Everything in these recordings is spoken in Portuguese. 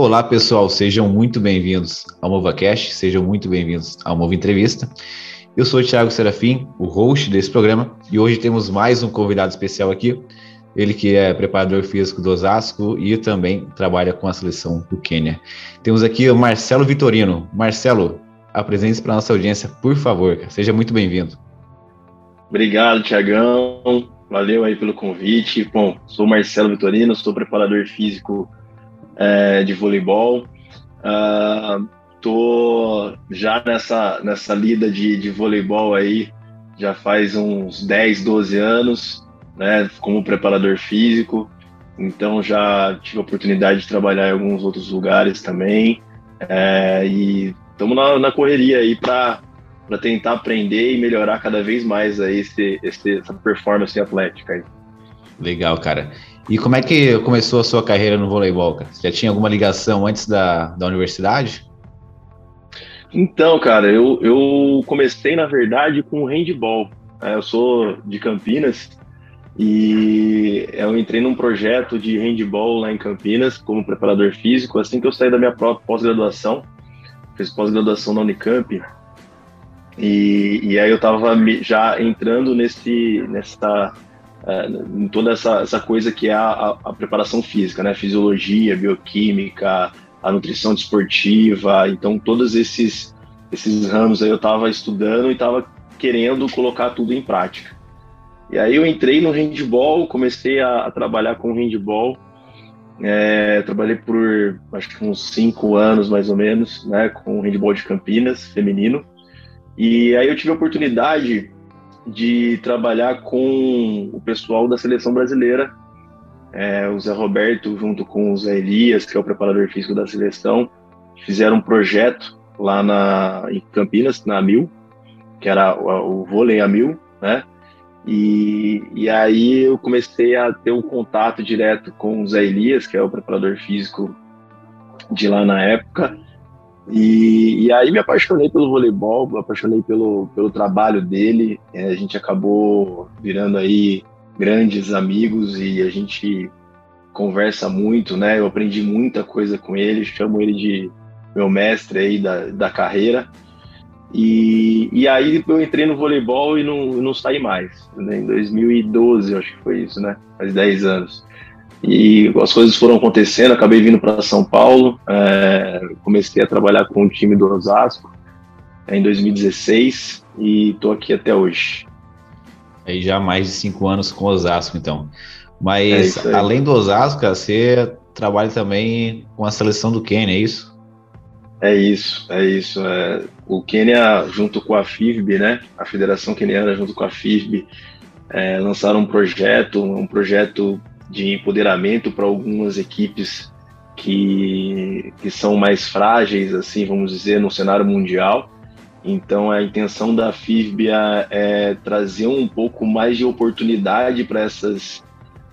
Olá, pessoal, sejam muito bem-vindos ao MovaCast, sejam muito bem-vindos ao Mova Entrevista. Eu sou o Thiago Serafim, o host desse programa, e hoje temos mais um convidado especial aqui, ele que é preparador físico do Osasco e também trabalha com a seleção do Quênia. Temos aqui o Marcelo Vitorino. Marcelo, apresente-se para a nossa audiência, por favor, seja muito bem-vindo. Obrigado, Tiagão. Valeu aí pelo convite. Bom, sou Marcelo Vitorino, sou preparador físico é, de voleibol. Uh, tô já nessa, nessa lida de, de voleibol aí já faz uns 10, 12 anos, né, como preparador físico. Então já tive a oportunidade de trabalhar em alguns outros lugares também. É, e estamos na, na, correria aí para tentar aprender e melhorar cada vez mais aí esse, esse, essa performance atlética. Aí. Legal, cara. E como é que começou a sua carreira no voleibol? Você já tinha alguma ligação antes da, da universidade? Então, cara, eu, eu comecei, na verdade, com handball. É, eu sou de Campinas e eu entrei num projeto de handball lá em Campinas como preparador físico assim que eu saí da minha própria pós-graduação. Fiz pós-graduação na Unicamp. E, e aí eu estava já entrando nesse, nessa é, em toda essa, essa coisa que é a, a, preparação física, né? Fisiologia, bioquímica, a nutrição desportiva. Então, todos esses, esses ramos aí eu estava estudando e estava querendo colocar tudo em prática. E aí eu entrei no handball, comecei a, a trabalhar com handball. É, trabalhei por acho que uns cinco anos mais ou menos, né, com handball de Campinas, feminino. E aí eu tive a oportunidade de trabalhar com o pessoal da seleção brasileira, é, o Zé Roberto junto com o Zé Elias, que é o preparador físico da seleção, fizeram um projeto lá na, em Campinas, na Mil, que era o, o vôlei a mil, né? E, e aí eu comecei a ter um contato direto com o Zé Elias, que é o preparador físico de lá na época, e, e, aí me apaixonei pelo voleibol, me apaixonei pelo, pelo trabalho dele. É, a gente acabou virando aí grandes amigos e a gente conversa muito, né? Eu aprendi muita coisa com ele, chamo ele de meu mestre aí da, da carreira. E, e aí eu entrei no voleibol e não, não saí mais. Né? Em 2012, acho que foi isso, né? Faz 10 anos. E as coisas foram acontecendo, acabei vindo para São Paulo, é, comecei a trabalhar com o time do Osasco é, em 2016 e estou aqui até hoje. Aí já mais de cinco anos com o Osasco, então. Mas é além do Osasco, você trabalha também com a seleção do Quênia, é isso? É isso, é isso. É, o Quênia, junto com a FIVB, né, a Federação Queniana, junto com a FIVB, é, lançaram um projeto, um projeto de empoderamento para algumas equipes que, que são mais frágeis, assim, vamos dizer, no cenário mundial. Então, a intenção da FIFB é, trazer um pouco mais de oportunidade para essas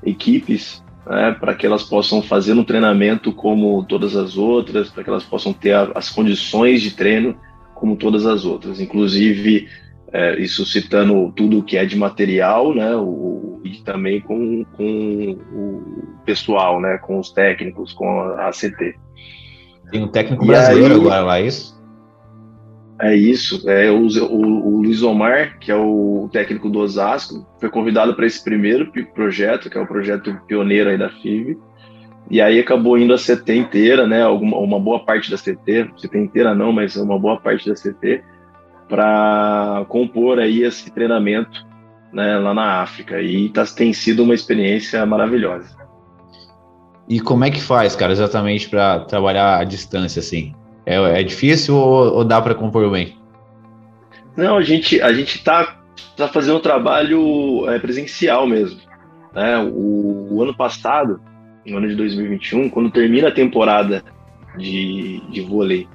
equipes, né, para que elas possam fazer um treinamento como todas as outras, para que elas possam ter as condições de treino como todas as outras. Inclusive, é, isso citando tudo que é de material, né, o, e também com, com o pessoal, né, com os técnicos, com a ACT. Tem um técnico brasileiro aí, agora lá, é isso? É isso, é o, o, o, Luiz Omar, que é o técnico do Osasco, foi convidado para esse primeiro projeto, que é o projeto pioneiro aí da FIV, e aí acabou indo a CT inteira, né, alguma, uma boa parte da CT, CT inteira não, mas uma boa parte da CT, para compor aí esse treinamento né, lá na África. E tá, tem sido uma experiência maravilhosa. E como é que faz, cara, exatamente para trabalhar à distância assim? É, é difícil ou, ou dá para compor bem? Não, a gente a gente tá, tá fazendo um trabalho é, presencial mesmo. Né? O, o, ano passado, no ano de 2021, quando termina a temporada de, de vôlei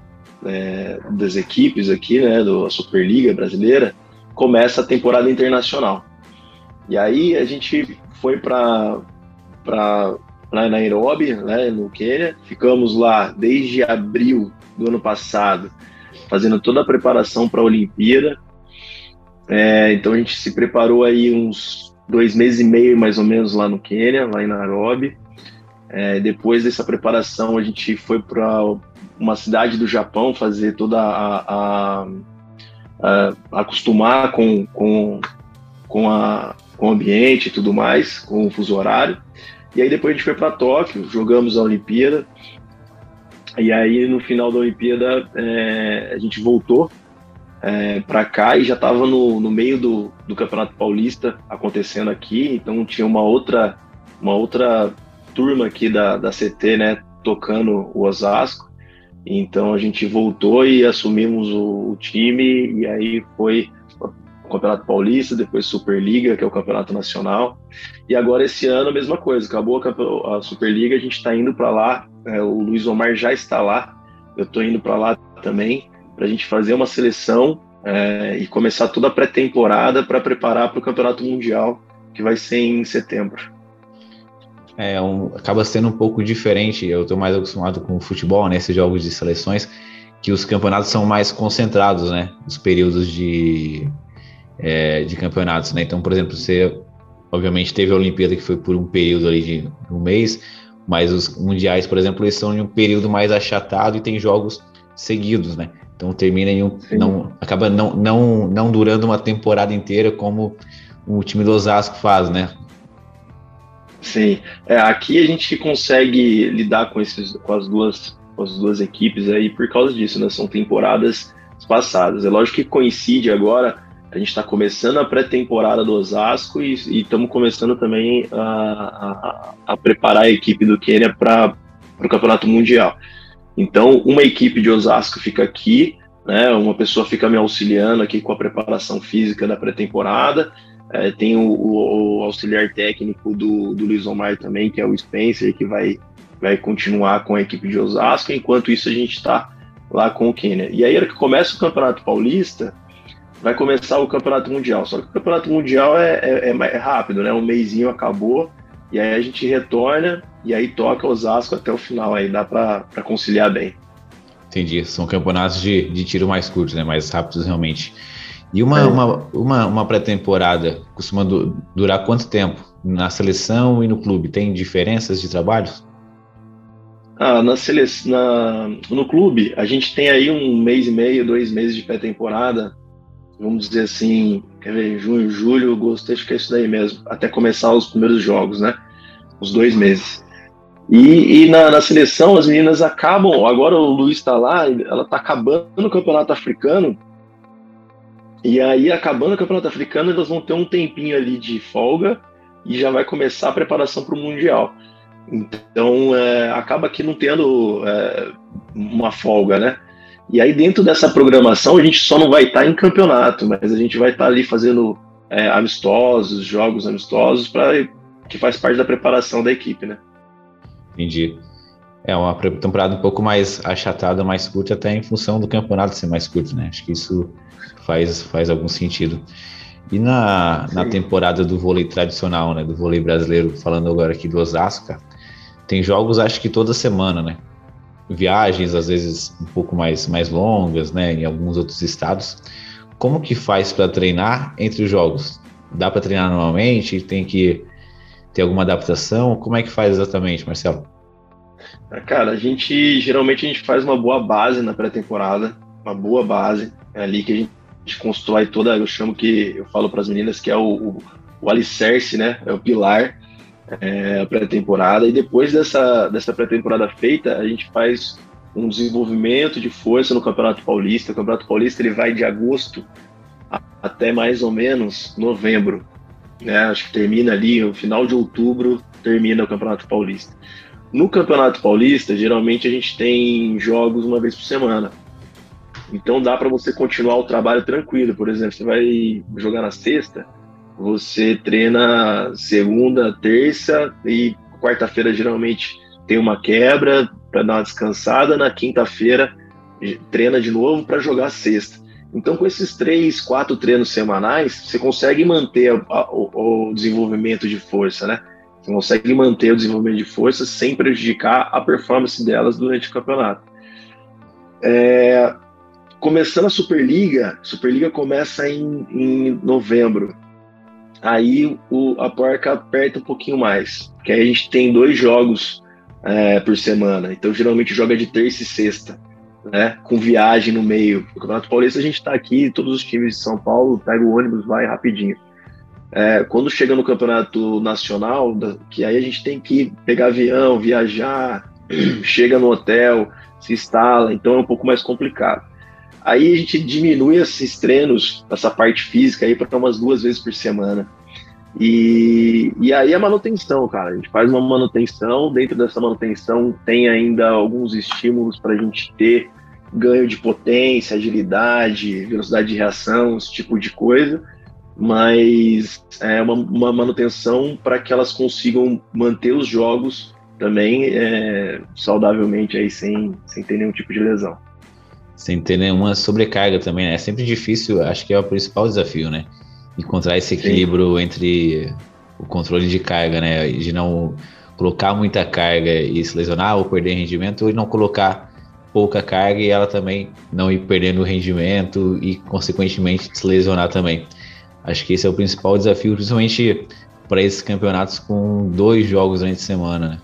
é, das equipes aqui, né, da Superliga brasileira, começa a temporada internacional. E aí a gente foi para Nairobi, né, no Quênia, ficamos lá desde abril do ano passado, fazendo toda a preparação para a Olimpíada. É, então a gente se preparou aí uns dois meses e meio mais ou menos lá no Quênia, lá em Nairobi. É, depois dessa preparação, a gente foi para uma cidade do Japão fazer toda a, a, a acostumar com, com, com, a, com o ambiente e tudo mais, com o fuso horário. E aí depois a gente foi para Tóquio, jogamos a Olimpíada. E aí no final da Olimpíada é, a gente voltou é, para cá e já estava no, no meio do, do Campeonato Paulista acontecendo aqui, então tinha uma outra uma outra turma aqui da, da CT, né, tocando o Osasco. Então a gente voltou e assumimos o, o time e aí foi Campeonato Paulista, depois Superliga, que é o Campeonato Nacional. E agora esse ano a mesma coisa, acabou a, a Superliga, a gente está indo para lá, é, o Luiz Omar já está lá, eu estou indo para lá também, para a gente fazer uma seleção é, e começar toda a pré-temporada para preparar para o Campeonato Mundial, que vai ser em setembro. É um, acaba sendo um pouco diferente, eu estou mais acostumado com o futebol, né, esses jogos de seleções, que os campeonatos são mais concentrados, né? Os períodos de, é, de campeonatos, né? Então, por exemplo, você obviamente teve a Olimpíada que foi por um período ali de um mês, mas os mundiais, por exemplo, eles são em um período mais achatado e tem jogos seguidos, né? Então termina em um, não acaba não, não não durando uma temporada inteira como o time do Osasco faz, né? Sim, é, aqui a gente consegue lidar com esses com as duas com as duas equipes aí por causa disso, né? São temporadas passadas. É lógico que coincide agora a gente está começando a pré-temporada do Osasco e estamos começando também a, a, a, preparar a equipe do Quênia para o Campeonato Mundial. Então, uma equipe de Osasco fica aqui, né, uma pessoa fica me auxiliando aqui com a preparação física da pré-temporada. É, tem o, o, o, auxiliar técnico do, do Luiz Omar também, que é o Spencer, que vai, vai continuar com a equipe de Osasco. Enquanto isso, a gente está lá com o Quênia. E aí, que começa o Campeonato Paulista, vai começar o Campeonato Mundial. Só que o Campeonato Mundial é, é, é, rápido, né? Um mêsinho acabou, e aí a gente retorna e aí toca Osasco até o final. Aí dá para conciliar bem. Entendi. São campeonatos de, de tiro mais curtos, né? Mais rápidos realmente. E uma, é. uma, uma, uma pré-temporada costuma durar quanto tempo? Na seleção e no clube? Tem diferenças de trabalhos? Ah, na na... no clube, a gente tem aí um mês e meio, dois meses de pré-temporada vamos dizer assim, quer ver, junho, julho, agosto, acho que é isso daí mesmo, até começar os primeiros jogos, né? Os dois meses. E, e na, na, seleção, as meninas acabam, agora o Luiz está lá, ela está acabando o campeonato africano, e aí, acabando o campeonato africano, elas vão ter um tempinho ali de folga e já vai começar a preparação para o Mundial. Então, é, acaba que não tendo é, uma folga, né? E aí, dentro dessa programação, a gente só não vai estar em campeonato, mas a gente vai estar ali fazendo é, amistosos, jogos amistosos, para que faz parte da preparação da equipe, né? Entendi. É uma temporada um pouco mais achatada, mais curta, até em função do campeonato ser mais curto, né? Acho que isso faz, faz algum sentido. E na, na temporada do vôlei tradicional, né? Do vôlei brasileiro, falando agora aqui do Osasco, tem jogos acho que toda semana, né? viagens às vezes um pouco mais, mais longas, né, em alguns outros estados. Como que faz para treinar entre os jogos? Dá para treinar normalmente? Tem que ter alguma adaptação? Como é que faz exatamente, Marcelo? Cara, a gente geralmente a gente faz uma boa base na pré-temporada, uma boa base, é ali que a gente constrói toda, eu chamo que eu falo para as meninas que é o, o, o alicerce, né? É o pilar é, a pré-temporada e depois dessa, dessa pré-temporada feita, a gente faz um desenvolvimento de força no Campeonato Paulista. O Campeonato Paulista ele vai de agosto até mais ou menos novembro. Né? Acho que termina ali, no final de outubro, termina o Campeonato Paulista. No Campeonato Paulista, geralmente a gente tem jogos uma vez por semana. Então dá para você continuar o trabalho tranquilo. Por exemplo, você vai jogar na sexta, você treina segunda, terça e quarta-feira geralmente tem uma quebra para dar uma descansada. Na quinta-feira treina de novo para jogar sexta. Então, com esses três, quatro treinos semanais, você consegue manter a, o, o, desenvolvimento de força, né? Você consegue manter o desenvolvimento de força sem prejudicar a performance delas durante o campeonato. É, começando a Superliga, Superliga começa em, em novembro aí o, a porca aperta um pouquinho mais. Porque aí a gente tem dois jogos é, por semana. Então, geralmente joga de terça e sexta, né? Com viagem no meio. O Campeonato Paulista a gente está aqui, todos os times de São Paulo, pega o ônibus, vai rapidinho. É, quando chega no campeonato nacional, que aí a gente tem que pegar avião, viajar, chega no hotel, se instala, então é um pouco mais complicado. Aí a gente diminui esses treinos, essa parte física aí para umas duas vezes por semana. E, e aí a manutenção, cara. A gente faz uma manutenção, dentro dessa manutenção tem ainda alguns estímulos para a gente ter ganho de potência, agilidade, velocidade de reação, esse tipo de coisa, mas é uma, uma manutenção para que elas consigam manter os jogos também é, saudavelmente aí sem, sem ter nenhum tipo de lesão. Sem ter nenhuma sobrecarga também, né? É sempre difícil, acho que é o principal desafio, né? encontrar esse equilíbrio Sim. entre o controle de carga, né? De não colocar muita carga e se lesionar ou perder rendimento, e não colocar pouca carga e ela também não ir perdendo rendimento e, consequentemente, se lesionar também. Acho que esse é o principal desafio, principalmente para esses campeonatos com dois jogos durante a semana, né?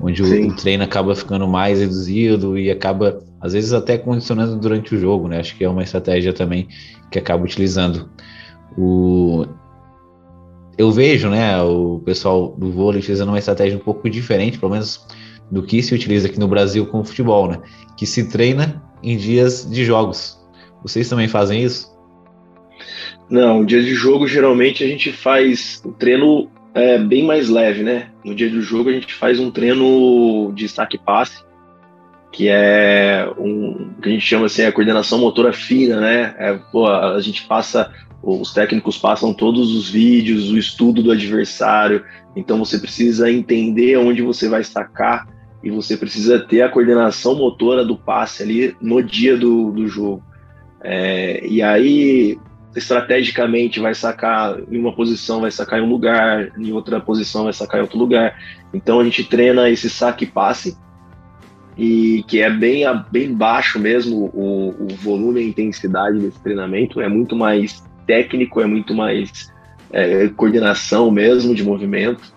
onde o, o, treino acaba ficando mais reduzido e acaba, às vezes, até condicionando durante o jogo, né? Acho que é uma estratégia também que acaba utilizando. O, eu vejo, né, o pessoal do vôlei utilizando uma estratégia um pouco diferente, pelo menos do que se utiliza aqui no Brasil com o futebol, né? Que se treina em dias de jogos. Vocês também fazem isso? Não, dia de jogo geralmente a gente faz o treino é, bem mais leve, né? No dia do jogo a gente faz um treino de saque passe, que é um que a gente chama assim a coordenação motora fina, né? É, pô, a gente passa os técnicos passam todos os vídeos, o estudo do adversário, então você precisa entender onde você vai sacar e você precisa ter a coordenação motora do passe ali no dia do, do jogo. É, e aí, estrategicamente, vai sacar em uma posição, vai sacar em um lugar, em outra posição, vai sacar em outro lugar. Então a gente treina esse saque passe, e que é bem, bem baixo mesmo o, o volume e a intensidade desse treinamento, é muito mais técnico, é muito mais é, coordenação mesmo de movimento.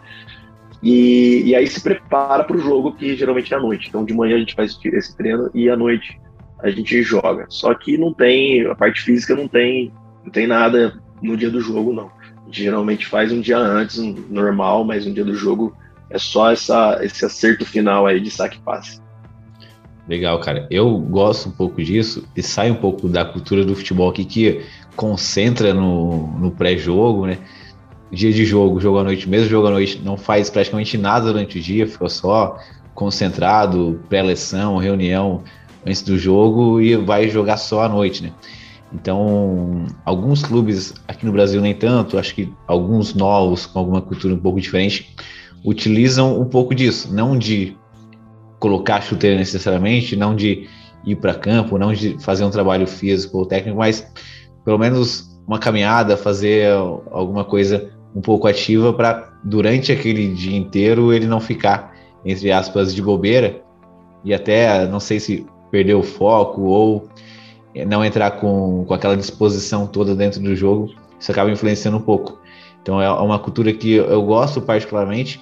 E, e aí se prepara para o jogo, que geralmente é à noite. Então de manhã a gente faz esse treino e à noite a gente joga. Só que não tem, a parte física não tem, não tem nada no dia do jogo, não. A gente geralmente faz um dia antes, um normal, mas no dia do jogo é só essa, esse acerto final aí de saque-passe. Legal, cara. Eu gosto um pouco disso e sai um pouco da cultura do futebol aqui que concentra no, no pré-jogo, né? Dia de jogo, jogo à noite, mesmo jogo à noite, não faz praticamente nada durante o dia, fica só concentrado, pré-leção, reunião antes do jogo e vai jogar só à noite, né? Então, alguns clubes aqui no Brasil nem tanto, acho que alguns novos com alguma cultura um pouco diferente utilizam um pouco disso, não de colocar chuteira necessariamente, não de ir para campo, não de fazer um trabalho físico ou técnico, mas pelo menos uma caminhada, fazer alguma coisa um pouco ativa para durante aquele dia inteiro ele não ficar entre aspas de bobeira. E até não sei se perder o foco ou não entrar com, com aquela disposição toda dentro do jogo, isso acaba influenciando um pouco. Então é uma cultura que eu gosto particularmente,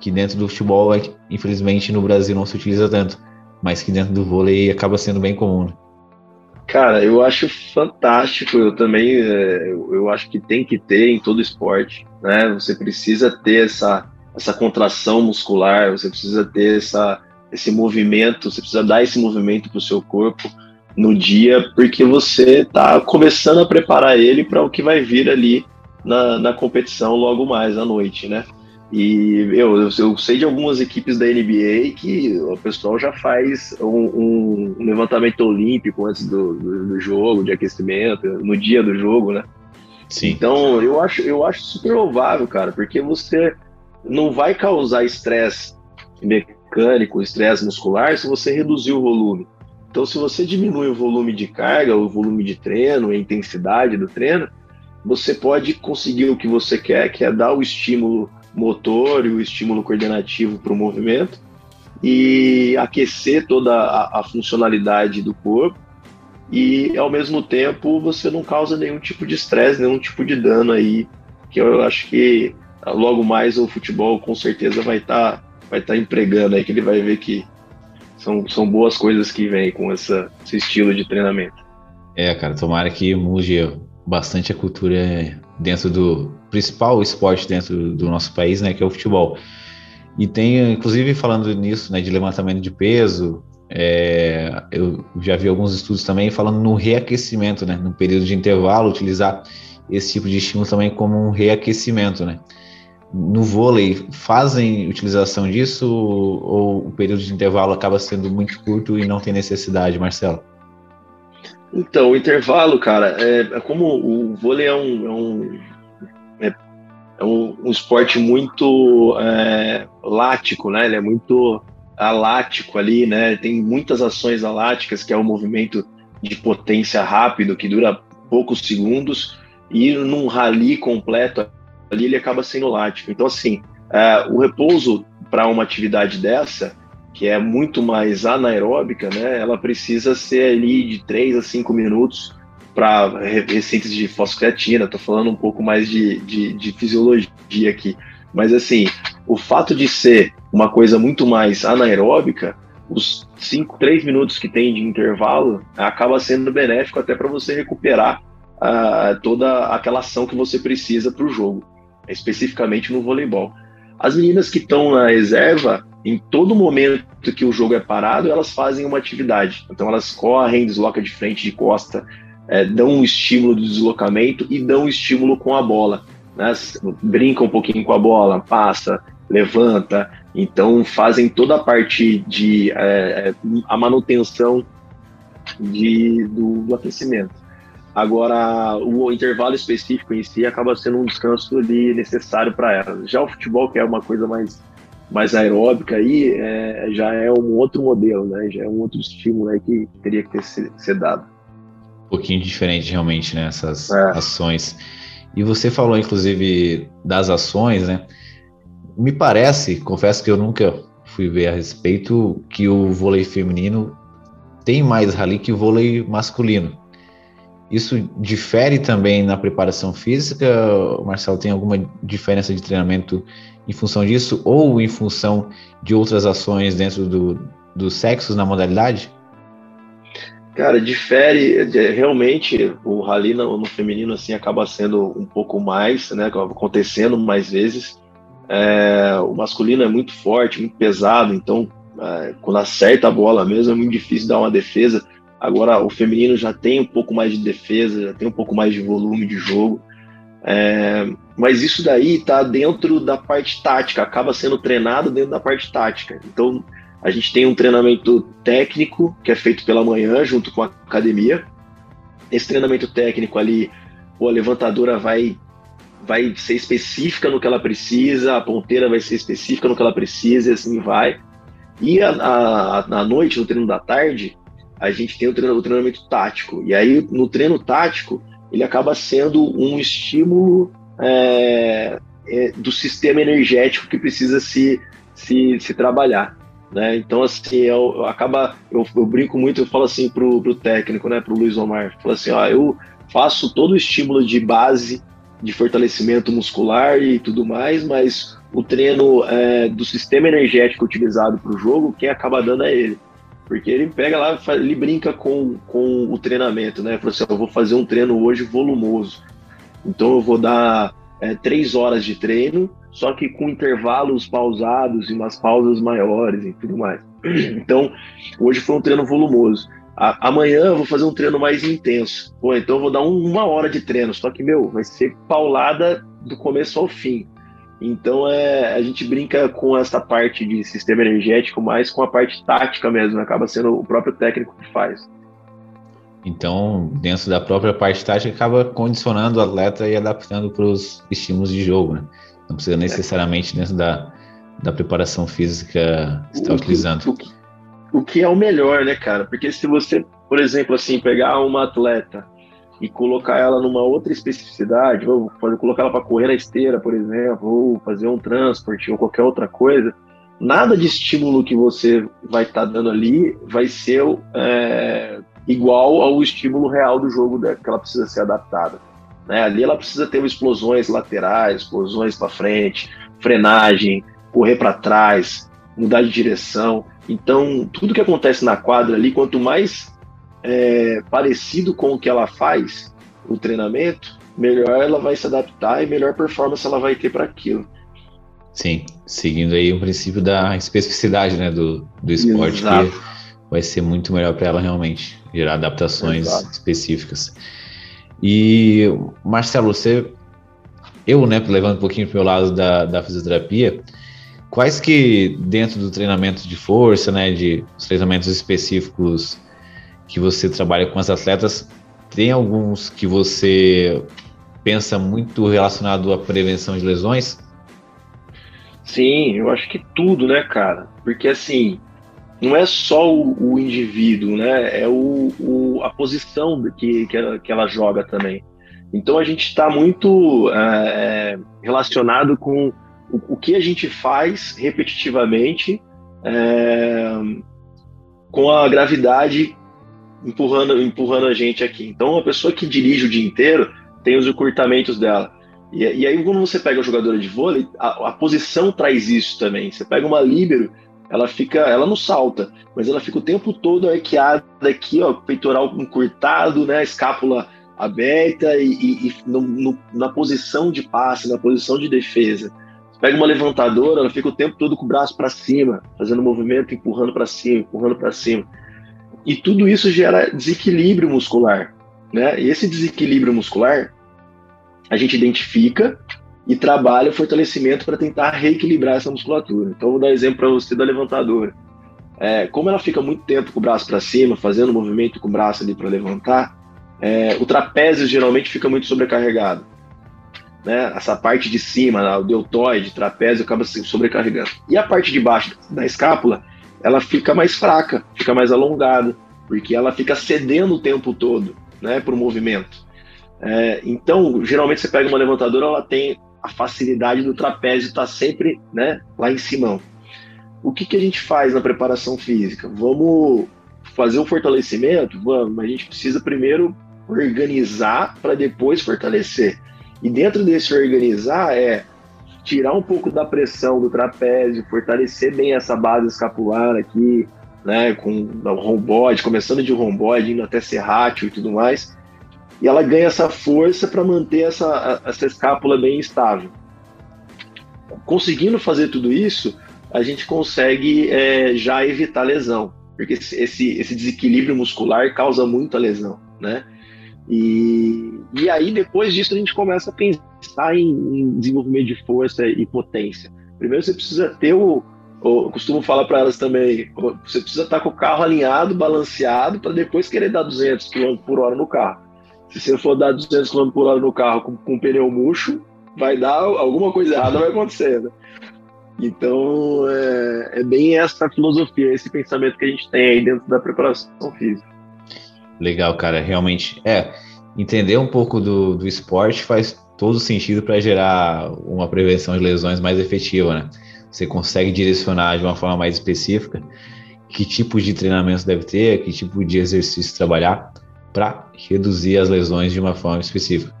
que dentro do futebol, infelizmente no Brasil não se utiliza tanto, mas que dentro do vôlei acaba sendo bem comum. Né? Cara, eu acho fantástico. Eu também, é, eu acho que tem que ter em todo esporte, né? Você precisa ter essa, essa contração muscular, você precisa ter essa, esse movimento, você precisa dar esse movimento para o seu corpo no dia, porque você está começando a preparar ele para o que vai vir ali na, na competição logo mais à noite, né? E eu, eu sei de algumas equipes da NBA que o pessoal já faz um, um, levantamento olímpico antes do, do, do, jogo, de aquecimento, no dia do jogo, né? Sim. Então eu acho, eu acho super louvável, cara, porque você não vai causar estresse mecânico, estresse muscular se você reduzir o volume. Então, se você diminui o volume de carga, o volume de treino, a intensidade do treino, você pode conseguir o que você quer, que é dar o estímulo motor e o estímulo coordenativo para o movimento e aquecer toda a, a, funcionalidade do corpo e ao mesmo tempo você não causa nenhum tipo de estresse, nenhum tipo de dano aí, que eu acho que logo mais o futebol com certeza vai estar tá, vai tá empregando aí, que ele vai ver que são, são boas coisas que vêm com essa, esse estilo de treinamento. É, cara, tomara que mude bastante a cultura dentro do principal esporte dentro do nosso país, né, que é o futebol. E tem, inclusive, falando nisso, né, de levantamento de peso, é, eu já vi alguns estudos também falando no reaquecimento, né, no período de intervalo, utilizar esse tipo de estímulo também como um reaquecimento, né. No vôlei, fazem utilização disso ou o período de intervalo acaba sendo muito curto e não tem necessidade, Marcelo? Então, o intervalo, cara, é, é como o vôlei é um, é um, é, é um, um, esporte muito é, lático, né? Ele é muito alático ali, né? Tem muitas ações aláticas, que é um movimento de potência rápido, que dura poucos segundos, e num rally completo ali ele acaba sendo lático. Então, assim, é, o repouso para uma atividade dessa que é muito mais anaeróbica, né, ela precisa ser ali de 3 a 5 minutos para receitas de fosfocreatina. Estou falando um pouco mais de, de, de, fisiologia aqui. Mas, assim, o fato de ser uma coisa muito mais anaeróbica, os 5, 3 minutos que tem de intervalo acaba sendo benéfico até para você recuperar uh, toda aquela ação que você precisa para o jogo, especificamente no voleibol. As meninas que estão na reserva, em todo momento que o jogo é parado, elas fazem uma atividade. Então elas correm, deslocam de frente, de costa, é, dão um estímulo do deslocamento e dão um estímulo com a bola. Né? Brinca um pouquinho com a bola, passa, levanta. Então fazem toda a parte de é, é a manutenção de, do, do aquecimento. Agora, o intervalo específico em si acaba sendo um descanso ali necessário para elas. Já o futebol, que é uma coisa mais mais aeróbica aí é, já é um outro modelo, né? Já é um outro estímulo aí que teria que ter ser, ser dado. Um pouquinho diferente realmente nessas né, é. ações. E você falou inclusive das ações, né? Me parece, confesso que eu nunca fui ver a respeito que o vôlei feminino tem mais rally que o vôlei masculino. Isso difere também na preparação física? Marcelo, tem alguma diferença de treinamento em função disso ou em função de outras ações dentro do, dos sexos na modalidade? Cara, difere. Realmente, o rally no, no, feminino assim acaba sendo um pouco mais, né? Acontecendo mais vezes. É, o masculino é muito forte, muito pesado, então é, quando acerta a bola mesmo é muito difícil dar uma defesa. Agora o feminino já tem um pouco mais de defesa, já tem um pouco mais de volume de jogo. É, mas isso daí está dentro da parte tática, acaba sendo treinado dentro da parte tática. Então, a gente tem um treinamento técnico que é feito pela manhã, junto com a academia. Esse treinamento técnico ali, pô, a levantadora vai, vai ser específica no que ela precisa, a ponteira vai ser específica no que ela precisa, e assim vai. E à noite, no treino da tarde, a gente tem o, treino, o treinamento tático. E aí, no treino tático, ele acaba sendo um estímulo é, é, do sistema energético que precisa se, se, se trabalhar. Né? Então, assim, eu, eu acaba, eu, eu, brinco muito, eu falo assim pro, pro técnico, né, pro Luiz Omar, falo assim, ó, eu faço todo o estímulo de base, de fortalecimento muscular e tudo mais, mas o treino é, do sistema energético utilizado para o jogo, quem acaba dando é ele. Porque ele pega lá, ele brinca com, com o treinamento, né? Fala assim, eu vou fazer um treino hoje volumoso. Então eu vou dar é, três horas de treino, só que com intervalos pausados e umas pausas maiores e tudo mais. Então, hoje foi um treino volumoso. A, amanhã eu vou fazer um treino mais intenso. Pô, então eu vou dar um, uma hora de treino, só que, meu, vai ser paulada do começo ao fim. Então é, a gente brinca com essa parte de sistema energético, mais com a parte tática mesmo, né? acaba sendo o próprio técnico que faz. Então, dentro da própria parte tática, acaba condicionando o atleta e adaptando para os estímulos de jogo, né? Não precisa necessariamente dentro da, da preparação física estar utilizando. O que, o que é o melhor, né, cara? Porque se você, por exemplo, assim, pegar uma atleta e colocar ela numa outra especificidade, ou colocar ela para correr na esteira, por exemplo, ou fazer um transporte ou qualquer outra coisa, nada de estímulo que você vai estar tá dando ali vai ser é, igual ao estímulo real do jogo dela, que ela precisa ser adaptada. Né? Ali ela precisa ter explosões laterais, explosões para frente, frenagem, correr para trás, mudar de direção. Então, tudo que acontece na quadra ali, quanto mais é, parecido com o que ela faz, o treinamento, melhor ela vai se adaptar e melhor performance ela vai ter para aquilo. Sim, seguindo aí o princípio da especificidade né, do, do esporte, Exato. que vai ser muito melhor para ela realmente, gerar adaptações Exato. específicas. E, Marcelo, você, eu, né, levando um pouquinho para o meu lado da, da fisioterapia, quais que, dentro do treinamento de força, né, de os treinamentos específicos que você trabalha com as atletas, tem alguns que você pensa muito relacionado à prevenção de lesões? Sim, eu acho que tudo, né, cara? Porque assim, não é só o, o indivíduo, né? É o, o, a posição que, que, ela, que ela joga também. Então a gente está muito é, relacionado com o, o, que a gente faz repetitivamente é, com a gravidade empurrando, empurrando a gente aqui. Então, uma pessoa que dirige o dia inteiro tem os encurtamentos dela. E, e aí, quando você pega a jogadora de vôlei, a, a, posição traz isso também. Você pega uma líbero, ela fica, ela não salta, mas ela fica o tempo todo arqueada aqui, ó, peitoral encurtado, né, escápula aberta e, e, e no, no, na posição de passe, na posição de defesa. Você pega uma levantadora, ela fica o tempo todo com o braço para cima, fazendo movimento, empurrando para cima, empurrando para cima. E tudo isso gera desequilíbrio muscular, né? E esse desequilíbrio muscular a gente identifica e trabalha o fortalecimento para tentar reequilibrar essa musculatura. Então, vou dar exemplo para você da levantadora. É, como ela fica muito tempo com o braço para cima, fazendo movimento com o braço ali para levantar, é, o trapézio geralmente fica muito sobrecarregado. Né? Essa parte de cima, o deltoide, trapézio, acaba se sobrecarregando. E a parte de baixo da escápula, ela fica mais fraca, fica mais alongada, porque ela fica cedendo o tempo todo né, para o movimento. É, então, geralmente você pega uma levantadora, ela tem a facilidade do trapézio estar tá sempre né, lá em cima. O que, que a gente faz na preparação física? Vamos fazer um fortalecimento? Vamos, mas a gente precisa primeiro organizar para depois fortalecer. E dentro desse organizar é tirar um pouco da pressão do trapézio, fortalecer bem essa base escapular aqui, né, com o romboide, começando de romboide, indo até serrátil e tudo mais. E ela ganha essa força para manter essa, essa escápula bem estável. Conseguindo fazer tudo isso, a gente consegue é, já evitar lesão, porque esse, esse desequilíbrio muscular causa muita lesão, né? E, e aí, depois disso, a gente começa a pensar em, em desenvolvimento de força e potência. Primeiro, você precisa ter o. o costumo falar para elas também: você precisa estar com o carro alinhado, balanceado, para depois querer dar 200 km por hora no carro. Se você for dar 200 km por hora no carro com, com pneu murcho, vai dar alguma coisa errada, vai acontecer. Né? Então, é, é bem essa filosofia, esse pensamento que a gente tem aí dentro da preparação física. Legal, cara. Realmente, é. Entender um pouco do, do esporte faz todo sentido para gerar uma prevenção de lesões mais efetiva, né? Você consegue direcionar de uma forma mais específica que tipo de treinamento deve ter, que tipo de exercício trabalhar para reduzir as lesões de uma forma específica.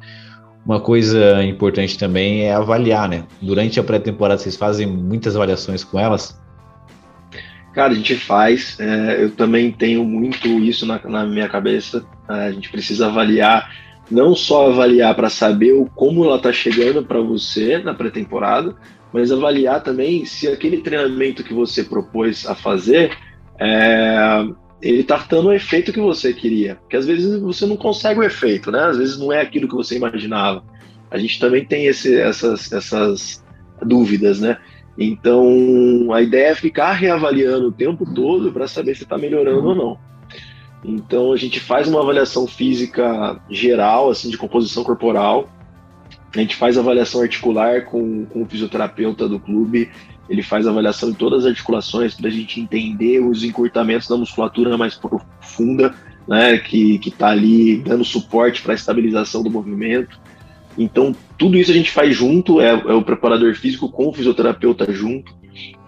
Uma coisa importante também é avaliar, né? Durante a pré-temporada vocês fazem muitas avaliações com elas? Cara, a gente faz. É, eu também tenho muito isso na, na minha cabeça. É, a gente precisa avaliar, não só avaliar para saber o, como ela está chegando para você na pré-temporada, mas avaliar também se aquele treinamento que você propôs a fazer é, ele está dando o efeito que você queria. Porque às vezes você não consegue o efeito, né? Às vezes não é aquilo que você imaginava. A gente também tem esse, essas, essas dúvidas, né? Então, a ideia é ficar reavaliando o tempo todo para saber se está melhorando ou não. Então, a gente faz uma avaliação física geral, assim, de composição corporal. A gente faz avaliação articular com, com o fisioterapeuta do clube. Ele faz avaliação de todas as articulações para a gente entender os encurtamentos da musculatura mais profunda, né, que está ali dando suporte para a estabilização do movimento. Então, tudo isso a gente faz junto, é, é o preparador físico com o fisioterapeuta junto.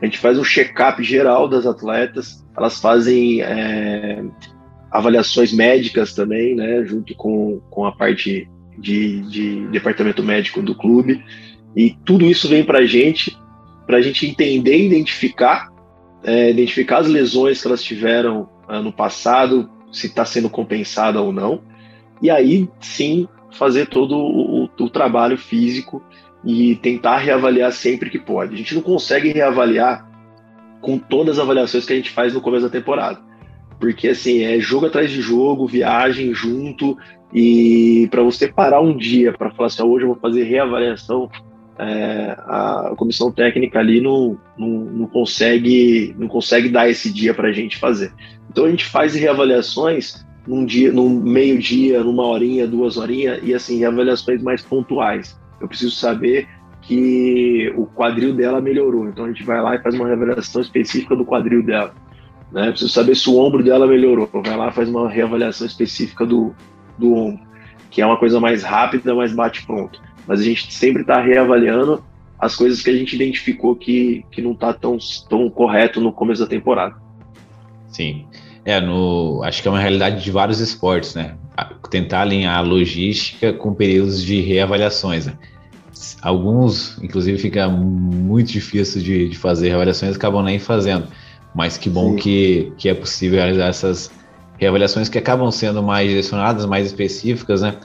A gente faz um check-up geral das atletas, elas fazem é, avaliações médicas também, né, junto com, com a parte de, de departamento médico do clube. E tudo isso vem para a gente, para a gente entender e identificar é, identificar as lesões que elas tiveram ano passado, se está sendo compensada ou não, e aí sim fazer todo o, o, trabalho físico e tentar reavaliar sempre que pode. A gente não consegue reavaliar com todas as avaliações que a gente faz no começo da temporada. Porque assim, é jogo atrás de jogo, viagem junto, e para você parar um dia para falar assim, hoje eu vou fazer reavaliação, é, a comissão técnica ali não, não, não, consegue não consegue dar esse dia para a gente fazer. Então a gente faz reavaliações num dia, num meio dia, numa horinha, duas horinhas e assim reavaliações mais pontuais. Eu preciso saber que o quadril dela melhorou, então a gente vai lá e faz uma reavaliação específica do quadril dela. Né? Preciso saber se o ombro dela melhorou, vai lá e faz uma reavaliação específica do, do ombro, que é uma coisa mais rápida, mais bate pronto mas a gente sempre está reavaliando as coisas que a gente identificou que, que não está tão, tão correto no começo da temporada. Sim. É, no, acho que é uma realidade de vários esportes, né? Tentar alinhar a logística com períodos de reavaliações. Né? Alguns, inclusive, fica muito difícil de, de fazer reavaliações, acabam nem fazendo. Mas que bom que, que é possível realizar essas reavaliações que acabam sendo mais direcionadas, mais específicas, né?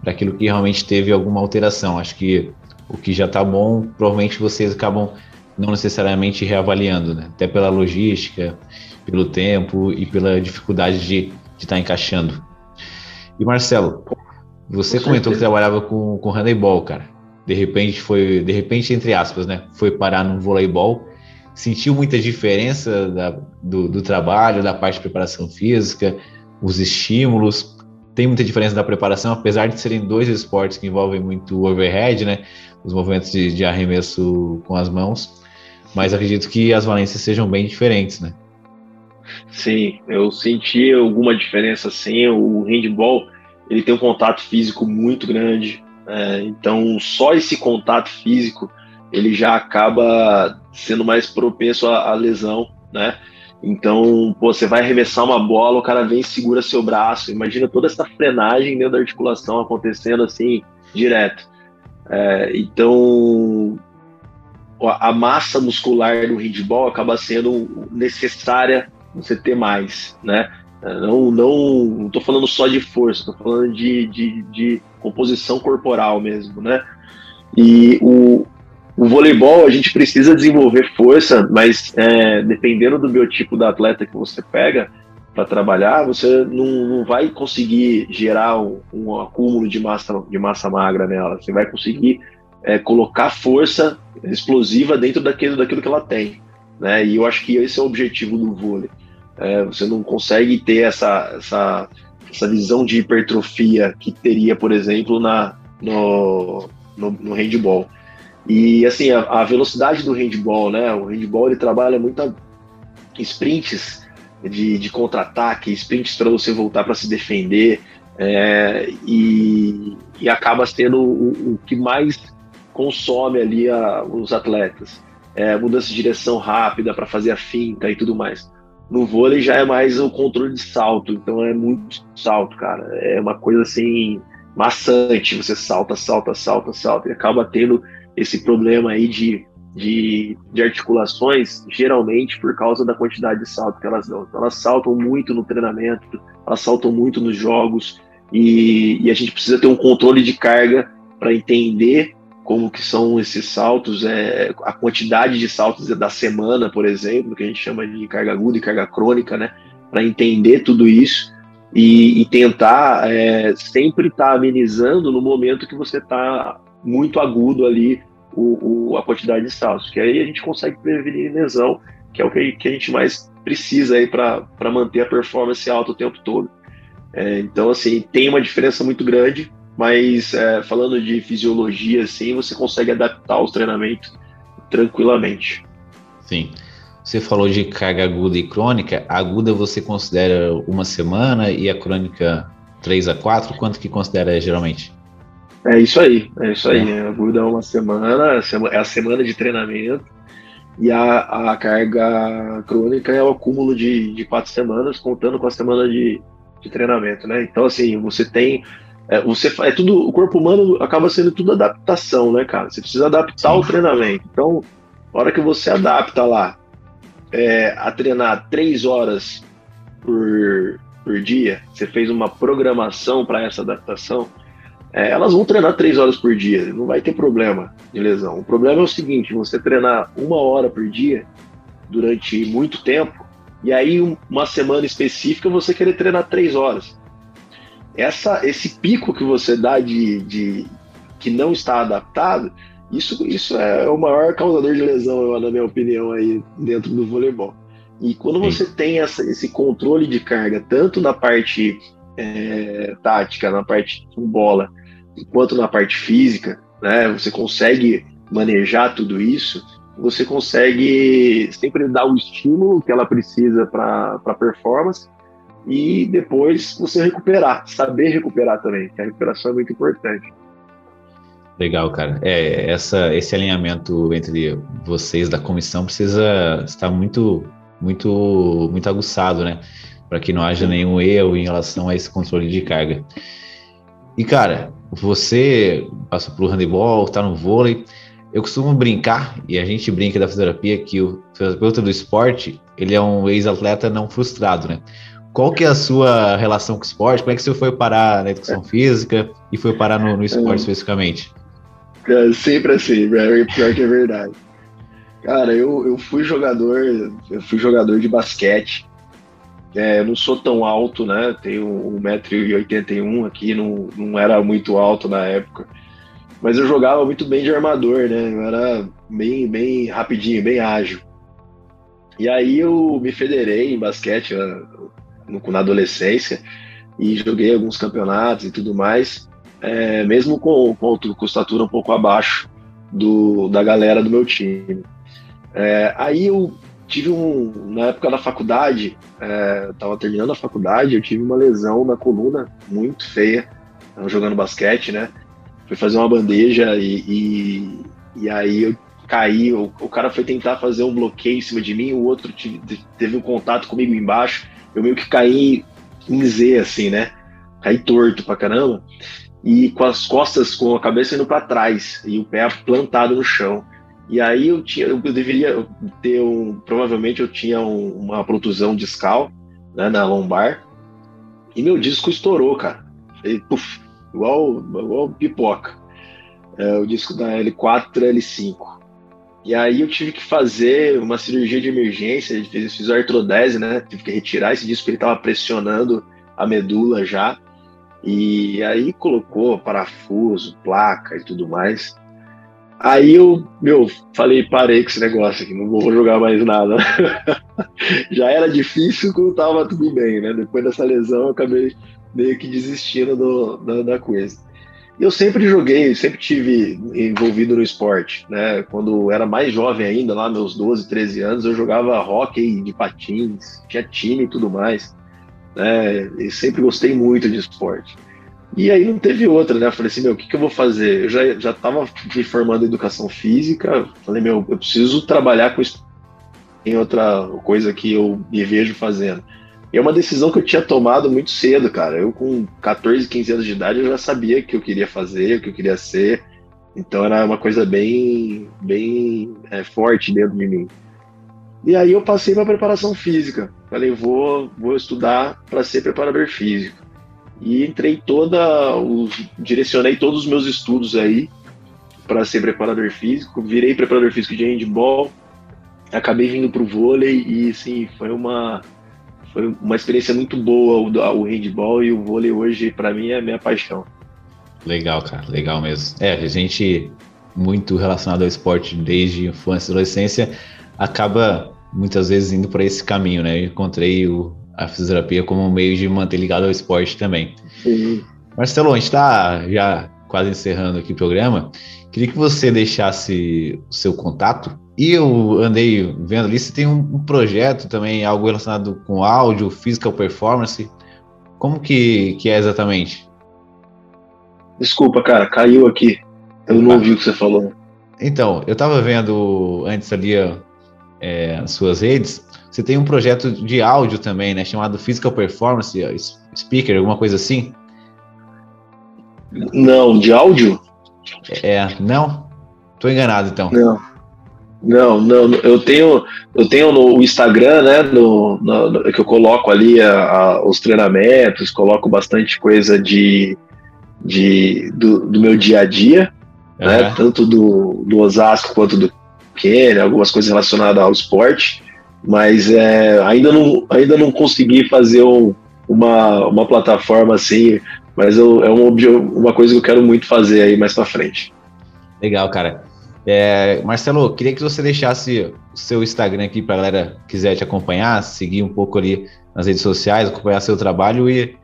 para aquilo que realmente teve alguma alteração. Acho que o que já está bom, provavelmente vocês acabam não necessariamente reavaliando, né? até pela logística, pelo tempo e pela dificuldade de estar tá encaixando. E Marcelo, você com comentou certeza. que trabalhava com, com handebol, cara. De repente foi, de repente, entre aspas, né? Foi parar no voleibol. Sentiu muita diferença da, do, do trabalho, da parte de preparação física, os estímulos tem muita diferença da preparação, apesar de serem dois esportes que envolvem muito overhead, né? Os movimentos de, de arremesso com as mãos. Mas acredito que as valências sejam bem diferentes, né? Sim, eu senti alguma diferença sim. O handball ele tem um contato físico muito grande, é, então só esse contato físico ele já acaba sendo mais propenso à, à lesão, né? Então, pô, você vai arremessar uma bola, o cara vem e segura seu braço. Imagina toda essa frenagem dentro da articulação acontecendo assim, direto. É, então, a massa muscular do handball acaba sendo necessária você ter mais, né? Não, não, não tô falando só de força, tô falando de, de, de composição corporal mesmo, né? E o, o voleibol, a gente precisa desenvolver força, mas é, dependendo do biotipo da atleta que você pega para trabalhar, você não, não, vai conseguir gerar um, um, acúmulo de massa, de massa magra nela. Você vai conseguir é, colocar força explosiva dentro daquilo, daquilo que ela tem. Né? E eu acho que esse é o objetivo do vôlei. É, você não consegue ter essa, essa, essa visão de hipertrofia que teria, por exemplo, na, no, no, no handball. E assim, a, a, velocidade do handball, né? O handball ele trabalha muito sprints de, de contra-ataque, sprints para você voltar para se defender, é, e, e, acaba sendo o, o, que mais consome ali a, os atletas. É, mudança de direção rápida para fazer a finta e tudo mais. No vôlei já é mais o controle de salto, então é muito salto, cara. É uma coisa assim maçante. Você salta, salta, salta, salta e acaba tendo esse problema aí de, de, de, articulações, geralmente por causa da quantidade de salto que elas dão. Então, elas saltam muito no treinamento, elas saltam muito nos jogos, e, e a gente precisa ter um controle de carga para entender como que são esses saltos, é, a quantidade de saltos da semana, por exemplo, que a gente chama de carga aguda e carga crônica, né? Para entender tudo isso e, e tentar é, sempre estar tá amenizando no momento que você está muito agudo ali o, o, a quantidade de saltos, que aí a gente consegue prevenir lesão, que é o que, que a gente mais precisa aí para manter a performance alta o tempo todo. É, então, assim, tem uma diferença muito grande, mas é, falando de fisiologia, assim, você consegue adaptar os treinamentos tranquilamente. Sim. Você falou de carga aguda e crônica. A aguda você considera uma semana e a crônica 3 a 4? Quanto que considera geralmente? É isso aí, é isso aí. É. Aguda é uma semana, é a semana de treinamento, e a, a carga crônica é o acúmulo de, de quatro semanas, contando com a semana de, de treinamento, né? Então, assim, você tem. É, você é tudo. O corpo humano acaba sendo tudo adaptação, né, cara? Você precisa adaptar Sim. o treinamento. Então, na hora que você adapta lá é, a treinar três horas por, por dia, você fez uma programação para essa adaptação, é, elas vão treinar três horas por dia, não vai ter problema de lesão. O problema é o seguinte: você treinar uma hora por dia durante muito tempo, e aí uma semana específica você querer treinar três horas. Essa, esse pico que você dá de, de que não está adaptado, isso, isso é o maior causador de lesão, na minha opinião, aí dentro do voleibol. E quando você tem essa, esse controle de carga, tanto na parte é, tática, na parte com bola, quanto na parte física, né, você consegue manejar tudo isso, você consegue sempre dar o estímulo que ela precisa para a performance e depois você recuperar, saber recuperar também, que a recuperação é muito importante. Legal, cara. É, essa, esse alinhamento entre vocês da comissão precisa estar muito, muito, muito aguçado, né? Para que não haja nenhum erro em relação a esse controle de carga. E, cara, você passou pelo handebol, está no vôlei. Eu costumo brincar, e a gente brinca da fisioterapia, que o fisioterapeuta do esporte, ele é um ex-atleta não frustrado, né? Qual que é a sua relação com o esporte? Como é que você foi parar na educação física e foi parar no, no esporte especificamente? É sempre assim, é pior que é verdade. Cara, eu, eu fui jogador, eu fui jogador de basquete. É, eu não sou tão alto, né? Tenho 1,81m aqui, não, não era muito alto na época. Mas eu jogava muito bem de armador, né? Eu era bem, bem rapidinho, bem ágil. E aí eu me federei em basquete né, na adolescência e joguei alguns campeonatos e tudo mais é, mesmo com, com, com estatura um pouco abaixo do, da galera do meu time. É, aí eu tive um, na época da faculdade, estava é, terminando a faculdade, eu tive uma lesão na coluna muito feia, jogando basquete, né? Fui fazer uma bandeja e, e, e aí eu caí, o, o, cara foi tentar fazer um bloqueio em cima de mim, o outro tive, teve um contato comigo embaixo, eu meio que caí em Z, assim, né? Caí torto pra caramba e com as costas, com a cabeça indo para trás e o pé plantado no chão. E aí eu tinha, eu deveria ter um, provavelmente eu tinha um, uma protusão discal, né, na lombar, e meu disco estourou, cara. E, puff, igual, igual pipoca. É, o disco da L4 L5. E aí eu tive que fazer uma cirurgia de emergência, fiz, fiz artrodese, né? Tive que retirar esse disco, ele estava pressionando a medula já. E aí colocou parafuso, placa e tudo mais. Aí eu, meu, falei, parei com esse negócio aqui, não vou jogar mais nada. Já era difícil quando tava tudo bem, né? Depois dessa lesão eu acabei meio que desistindo do, da, da coisa. Eu sempre joguei, sempre tive envolvido no esporte, né? Quando era mais jovem ainda, lá meus 12, 13 anos, eu jogava hockey de patins, tinha time e tudo mais né? E sempre gostei muito de esporte. E aí não teve outra, né? Eu falei assim, meu, o que, que eu vou fazer? Eu já, já tava me formando em educação física, falei, meu, eu preciso trabalhar com em outra coisa que eu me vejo fazendo. E é uma decisão que eu tinha tomado muito cedo, cara. Eu com 14, 15 anos de idade, eu já sabia o que eu queria fazer, o que eu queria ser. Então era uma coisa bem, bem é, forte dentro de mim. E aí eu passei para preparação física. Falei, vou, vou estudar para ser preparador físico. E entrei toda, os, direcionei todos os meus estudos aí para ser preparador físico. Virei preparador físico de handball. Acabei vindo para o vôlei e sim, foi uma foi uma experiência muito boa o, o handball e o vôlei hoje para mim é a minha paixão. Legal, cara, legal mesmo. É, a gente muito relacionado ao esporte desde infância e adolescência acaba muitas vezes indo para esse caminho, né? Eu encontrei o, a fisioterapia como um meio de manter ligado ao esporte também. Marcelo, a gente está já quase encerrando aqui o programa. Queria que você deixasse o seu contato. E eu andei vendo ali, você tem um, projeto também, algo relacionado com áudio, physical performance. Como que, que é exatamente? Desculpa, cara, caiu aqui. Eu não ah. ouvi o que você falou. Então, eu estava vendo antes ali é, as suas redes, você tem um projeto de áudio também, né? Chamado Physical Performance Speaker, alguma coisa assim? Não, de áudio? É, não? Tô enganado então. Não. Não, não, eu tenho, eu tenho no Instagram, né, no, no, no que eu coloco ali a, a, os treinamentos, coloco bastante coisa de, de do, do meu dia a dia, uhum. né, tanto do, do Osasco quanto do Quênia, algumas coisas relacionadas ao esporte, mas é, ainda, não, ainda não consegui fazer um, uma, uma plataforma assim, mas eu, é uma, uma coisa que eu quero muito fazer aí mais para frente. Legal, cara. É, Marcelo, queria que você deixasse o seu Instagram aqui para a galera que quiser te acompanhar, seguir um pouco ali nas redes sociais, acompanhar seu trabalho e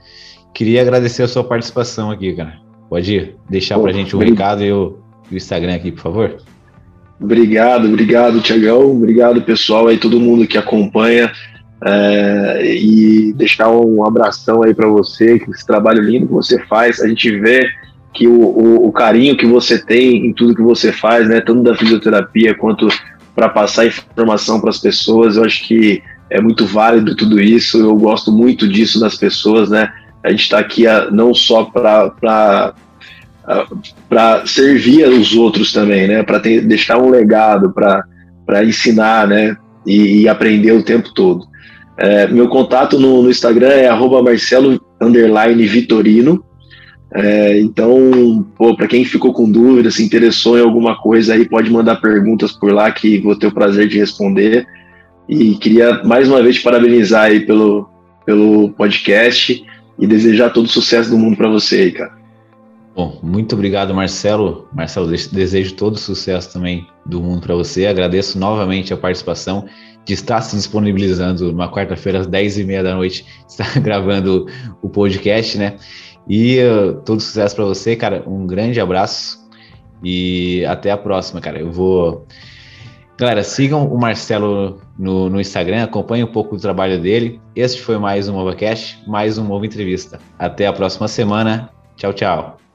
queria agradecer a sua participação aqui, cara. Pode deixar para a gente o recado e o, e o Instagram aqui, por favor? Obrigado, obrigado, Tiagão. Obrigado, pessoal aí, todo mundo que acompanha. É, e deixar um abração aí para você, que esse trabalho lindo que você faz. A gente vê que o, o, o, carinho que você tem em tudo que você faz, né, tanto da fisioterapia quanto para passar informação para as pessoas, eu acho que é muito válido tudo isso. Eu gosto muito disso das pessoas, né? A gente está aqui a, não só para para servir os outros também, né? Para deixar um legado, para ensinar, né? E, e, aprender o tempo todo. É, meu contato no, no Instagram é @marcelo Vitorino. É, então, para quem ficou com dúvida, se interessou em alguma coisa aí, pode mandar perguntas por lá que vou ter o prazer de responder. E queria mais uma vez te parabenizar aí pelo, pelo podcast e desejar todo o sucesso do mundo para você aí, cara. Bom, muito obrigado, Marcelo. Marcelo, desejo todo o sucesso também do mundo para você. Agradeço novamente a participação de estar se disponibilizando numa quarta-feira às 10h30 da noite, estar gravando o podcast, né? E uh, todo sucesso para você, cara. Um grande abraço e até a próxima, cara. Eu vou. Galera, sigam o Marcelo no, no Instagram, acompanhem um pouco do trabalho dele. Este foi mais um MovaCast, mais um Mova Entrevista. Até a próxima semana. Tchau, tchau.